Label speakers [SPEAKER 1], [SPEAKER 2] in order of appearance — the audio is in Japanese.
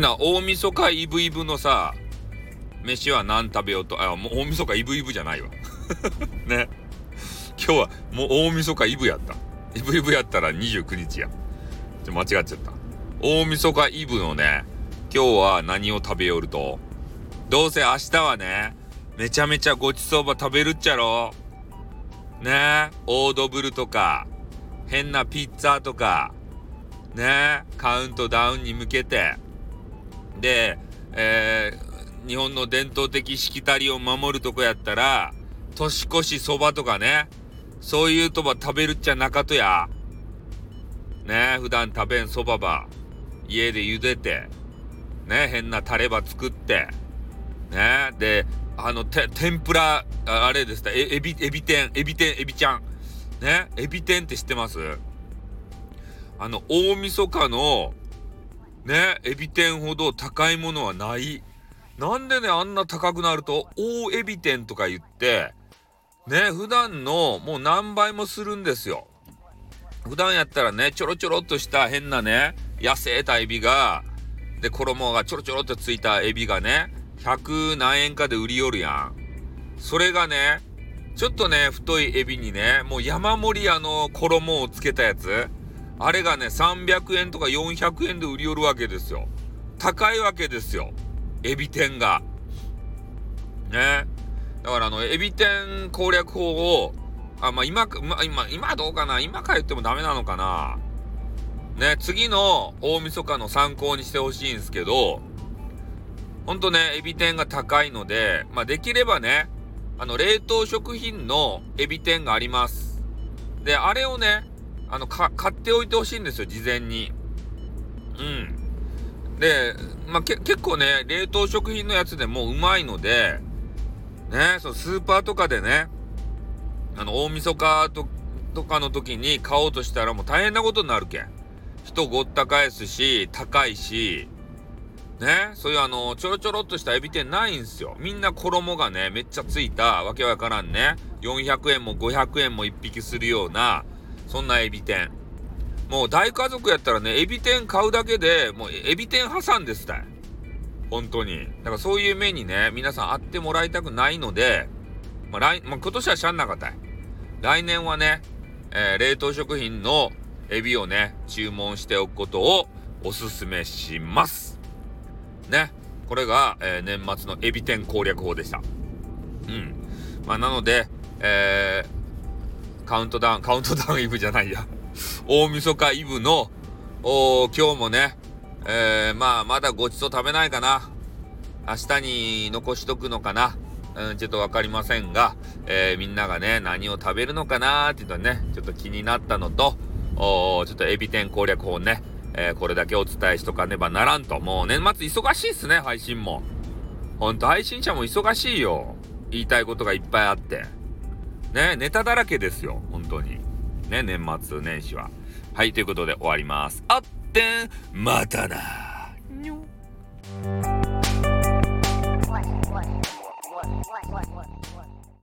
[SPEAKER 1] んな大晦日イブイブのさ、飯は何食べようと、あ、もう大晦日イブイブじゃないわ。ね。今日はもう大晦日イブやった。イブイブやったら29日や。ちょ、間違っちゃった。大晦日イブのね、今日は何を食べよると。どうせ明日はね、めちゃめちゃごちそうば食べるっちゃろ。ねオードブルとか、変なピッツァとか、ねカウントダウンに向けて、で、えー、日本の伝統的しきたりを守るとこやったら、年越しそばとかね、そういうとば食べるっちゃなかとや。ね普段食べんそばば、家で茹でて、ね変なタレば作って、ねで、あの、て、天ぷら、あれですえ、エビ、エビ天、エビ天、エビちゃん。ねエビ天って知ってます？あの、大晦日の、ね、エビ天ほど高いものはない。なんでね、あんな高くなると、大エビ天とか言って、ね、普段のもう何倍もするんですよ。普段やったらね、ちょろちょろっとした変なね、痩せたエビが、で、衣がちょろちょろっとついたエビがね、100何円かで売りよるやん。それがね、ちょっとね、太いエビにね、もう山盛りあの衣をつけたやつ。あれがね、300円とか400円で売り寄るわけですよ。高いわけですよ。エビ天が。ね。だからあの、エビ天攻略法を、あ、まあ今、ま今、今どうかな今から言ってもダメなのかなね、次の大晦日の参考にしてほしいんですけど、ほんとね、エビ天が高いので、まあできればね、あの、冷凍食品のエビ天があります。で、あれをね、あの、買っておいてほしいんですよ、事前に。うん。で、まあ、結構ね、冷凍食品のやつでもうまいので、ね、そのスーパーとかでね、あの、大晦日ととかの時に買おうとしたらもう大変なことになるけん。人ごった返すし、高いし、ね、そういうあの、ちょろちょろっとしたエビ天ないんすよ。みんな衣がね、めっちゃついた、わけわからんね、400円も500円も1匹するような、そんなエビ天。もう大家族やったらね、エビ天買うだけで、もうエビ天挟んでしたい。本当に。だからそういう目にね、皆さん会ってもらいたくないので、まあ来、まあ、今年はしゃんなかったい。来年はね、えー、冷凍食品のエビをね、注文しておくことをおすすめします。ね。これが、えー、年末のエビ天攻略法でした。うん。まあ、なので、えー、カウントダウン、カウントダウンイブじゃないや。大晦日イブの、お今日もね、えー、まあ、まだごちそう食べないかな。明日に残しとくのかな。うん、ちょっとわかりませんが、えー、みんながね、何を食べるのかなーっていうのね、ちょっと気になったのと、おちょっとエビ天攻略法ね、えー、これだけお伝えしとかねばならんと。もう年末忙しいっすね、配信も。ほんと、配信者も忙しいよ。言いたいことがいっぱいあって。ね、ネタだらけですよ。本当に。ね、年末年始は。はい、ということで終わります。あってん、またな。にょ。